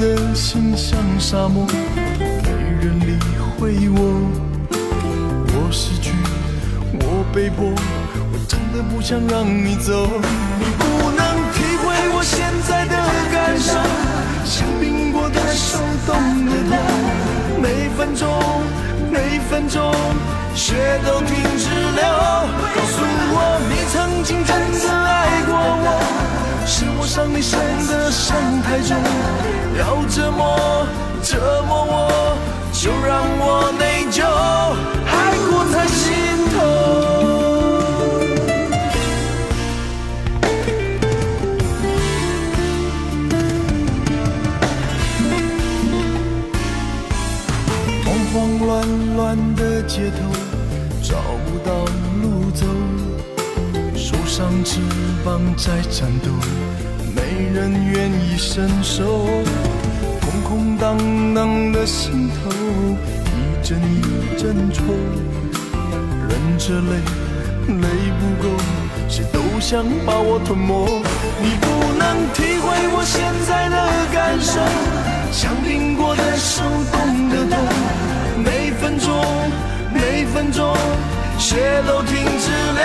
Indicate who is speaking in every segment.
Speaker 1: 的心像沙漠，没人理会我。我失去，我被迫，我真的不想让你走。你不能体会我现在的感受，像冰过的手冻的痛，每分钟每分钟血都停止流。告诉我，你曾经真的爱过我，是我伤你伤的伤太重，要折磨折磨我，就让我内疚，还一阵一阵抽，忍着泪，泪不够，谁都想把我吞没。你不能体会我现在的感受，像冰过的手冻的痛，每分钟每分钟血都停止流。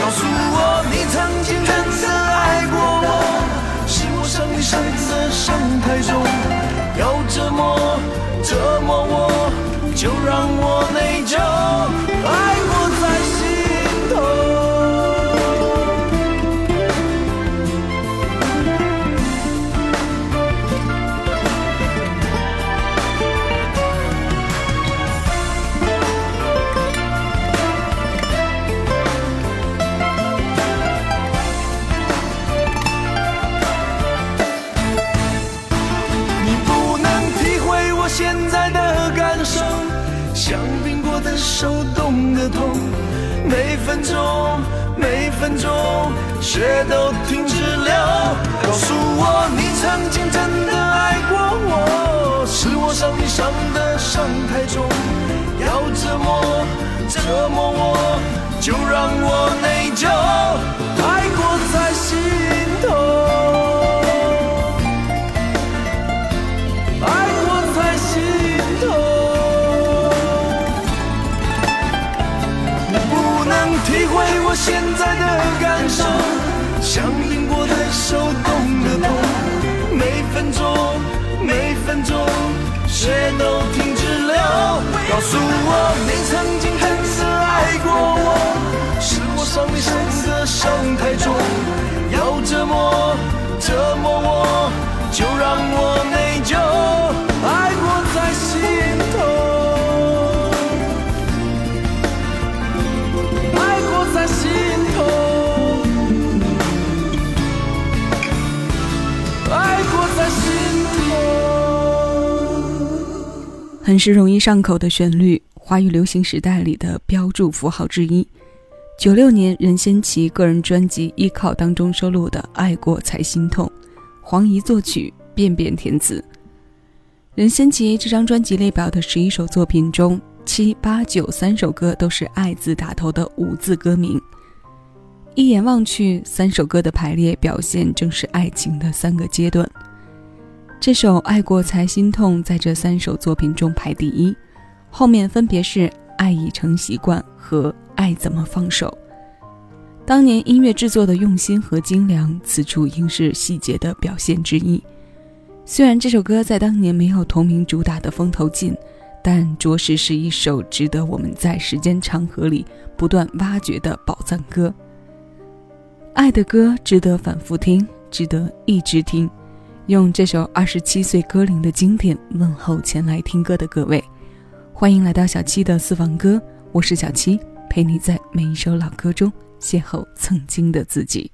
Speaker 1: 告诉我，你曾经真的爱过我，是我伤你伤的伤太重，要折磨折磨我，就让我内疚，爱过血都停止流。告诉我，你曾经真的爱过我，是我伤你伤的伤太重，要折磨折磨我，就让我内疚，爱过才心痛。爱过才心痛，你不能体会我现在的感受，像冰过的手冻的痛，每分钟每分钟血都停止流。告诉我，你曾经真的爱过我，是我伤你伤的伤太重，要折磨折磨我，就让我内疚，爱过在心。
Speaker 2: 很是容易上口的旋律，华语流行时代里的标注符号之一。九六年任贤齐个人专辑《依靠》当中收录的《爱过才心痛》，黄怡作曲，便便填词。任贤齐这张专辑列表的十一首作品中，七八九三首歌都是“爱”字打头的五字歌名。一眼望去，三首歌的排列表现正是爱情的三个阶段。这首《爱过才心痛》在这三首作品中排第一，后面分别是《爱已成习惯》和《爱怎么放手》。当年音乐制作的用心和精良，此处应是细节的表现之一。虽然这首歌在当年没有同名主打的风头劲，但着实是一首值得我们在时间长河里不断挖掘的宝藏歌。爱的歌值得反复听，值得一直听。用这首二十七岁歌龄的经典问候前来听歌的各位，欢迎来到小七的私房歌，我是小七，陪你在每一首老歌中邂逅曾经的自己。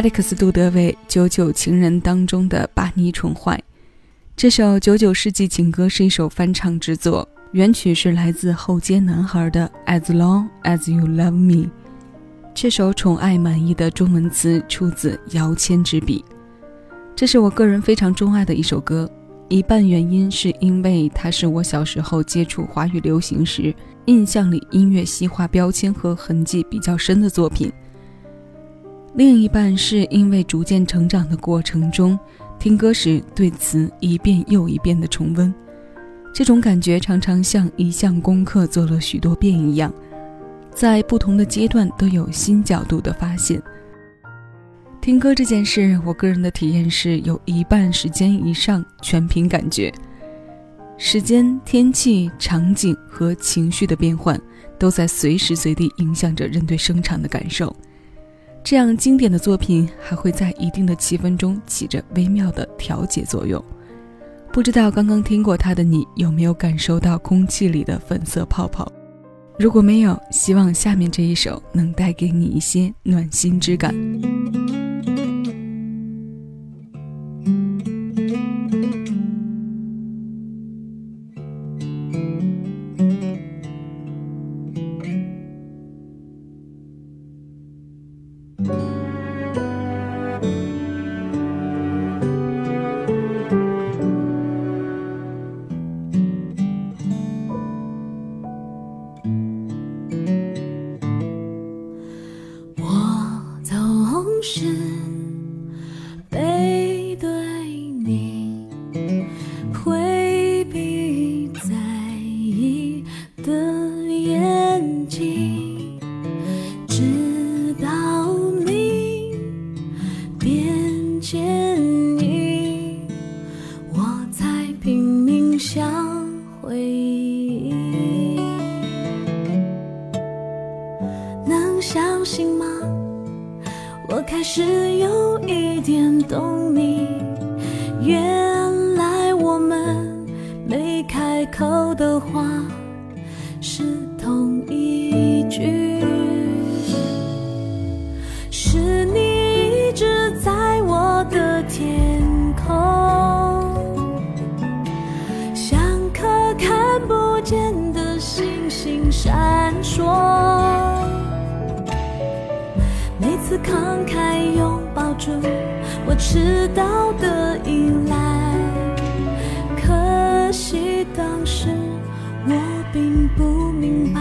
Speaker 2: 艾利克斯·杜德韦《九九情人》当中的《把你宠坏》，这首九九世纪情歌是一首翻唱之作，原曲是来自后街男孩的《As Long As You Love Me》。这首宠爱满意的中文词出自姚谦之笔，这是我个人非常钟爱的一首歌。一半原因是因为它是我小时候接触华语流行时，印象里音乐西化标签和痕迹比较深的作品。另一半是因为逐渐成长的过程中，听歌时对词一遍又一遍的重温，这种感觉常常像一项功课做了许多遍一样，在不同的阶段都有新角度的发现。听歌这件事，我个人的体验是有一半时间以上全凭感觉，时间、天气、场景和情绪的变换都在随时随地影响着人对声场的感受。这样经典的作品还会在一定的气氛中起着微妙的调节作用。不知道刚刚听过它的你有没有感受到空气里的粉色泡泡？如果没有，希望下面这一首能带给你一些暖心之感。
Speaker 3: 慷慨拥抱住我迟到的依赖，可惜当时我并不明白，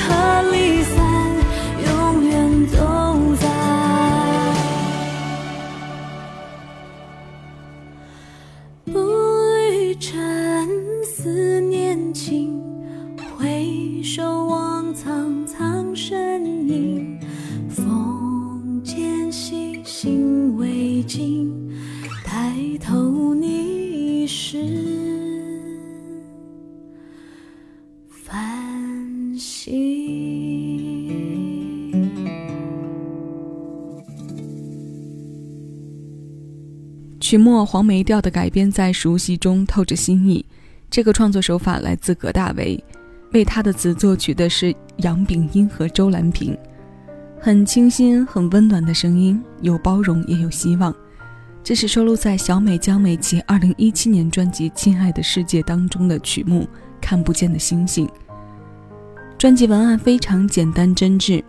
Speaker 3: 和离散，永远都在。不语沉，思念情，回首望苍苍身
Speaker 2: 曲末黄梅调的改编在熟悉中透着新意。这个创作手法来自葛大为，为他的词作曲的是杨炳英和周兰萍。很清新、很温暖的声音，有包容也有希望。这是收录在小美江美琪2017年专辑《亲爱的世界》当中的曲目《看不见的星星》。专辑文案非常简单真挚，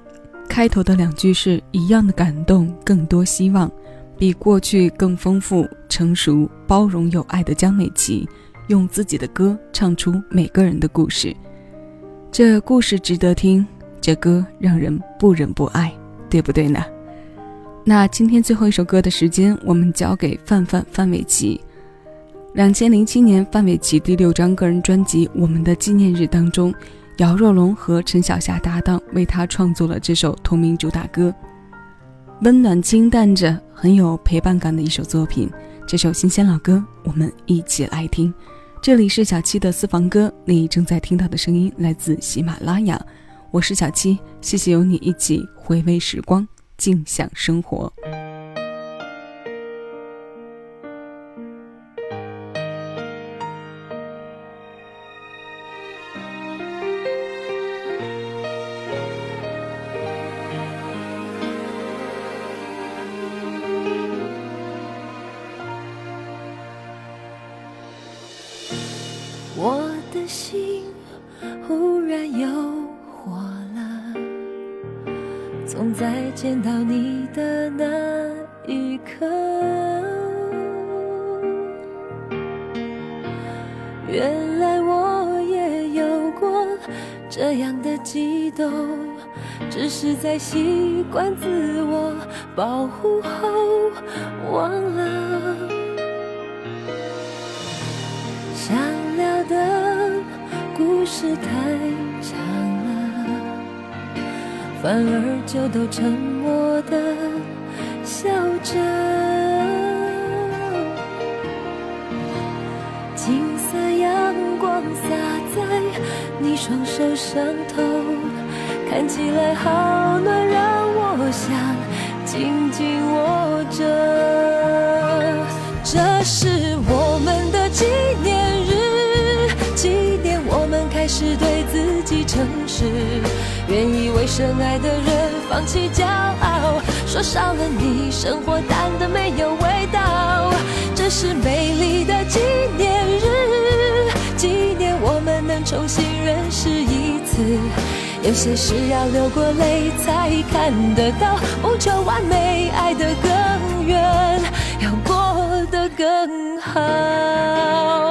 Speaker 2: 开头的两句是一样的感动，更多希望。比过去更丰富、成熟、包容、有爱的江美琪，用自己的歌唱出每个人的故事。这故事值得听，这歌让人不忍不爱，对不对呢？那今天最后一首歌的时间，我们交给范范范玮琪。两千零七年，范玮琪第六张个人专辑《我们的纪念日》当中，姚若龙和陈小霞搭档为他创作了这首同名主打歌。温暖清淡着，很有陪伴感的一首作品。这首新鲜老歌，我们一起来听。这里是小七的私房歌，你正在听到的声音来自喜马拉雅，我是小七，谢谢有你一起回味时光，静享生活。
Speaker 3: 心忽然又火了，总在见到你的那一刻。原来我也有过这样的激动，只是在习惯自我保护后忘了。想故事太长了，反而就都沉默的笑着。金色阳光洒在你双手上头，看起来好暖，让我想紧紧握着。这是我们的纪念，是对自己诚实，愿意为深爱的人放弃骄傲。说少了你，生活淡得没有味道。这是美丽的纪念日，纪念我们能重新认识一次。有些事要流过泪才看得到，不求完美，爱得更远，要过得更好。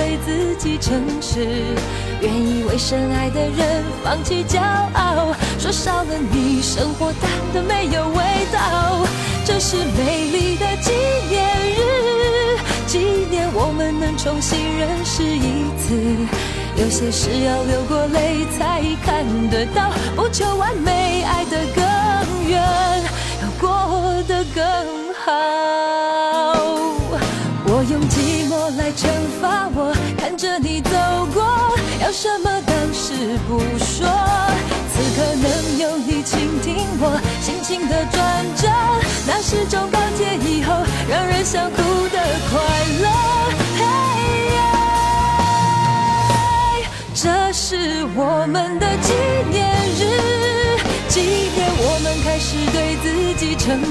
Speaker 3: 己诚实，愿意为深爱的人放弃骄傲，说少了你，生活淡的没有味道。这是美丽的纪念日，纪念我们能重新认识一次。有些事要流过泪才看得到，不求完美，爱得更远，要过得更好。来惩罚我，看着你走过，要什么当时不说。此刻能有你倾听我心情的转折，那是种告诫以后让人想哭的快乐。嘿呀这是我们的纪念日，纪念我们开始对自己诚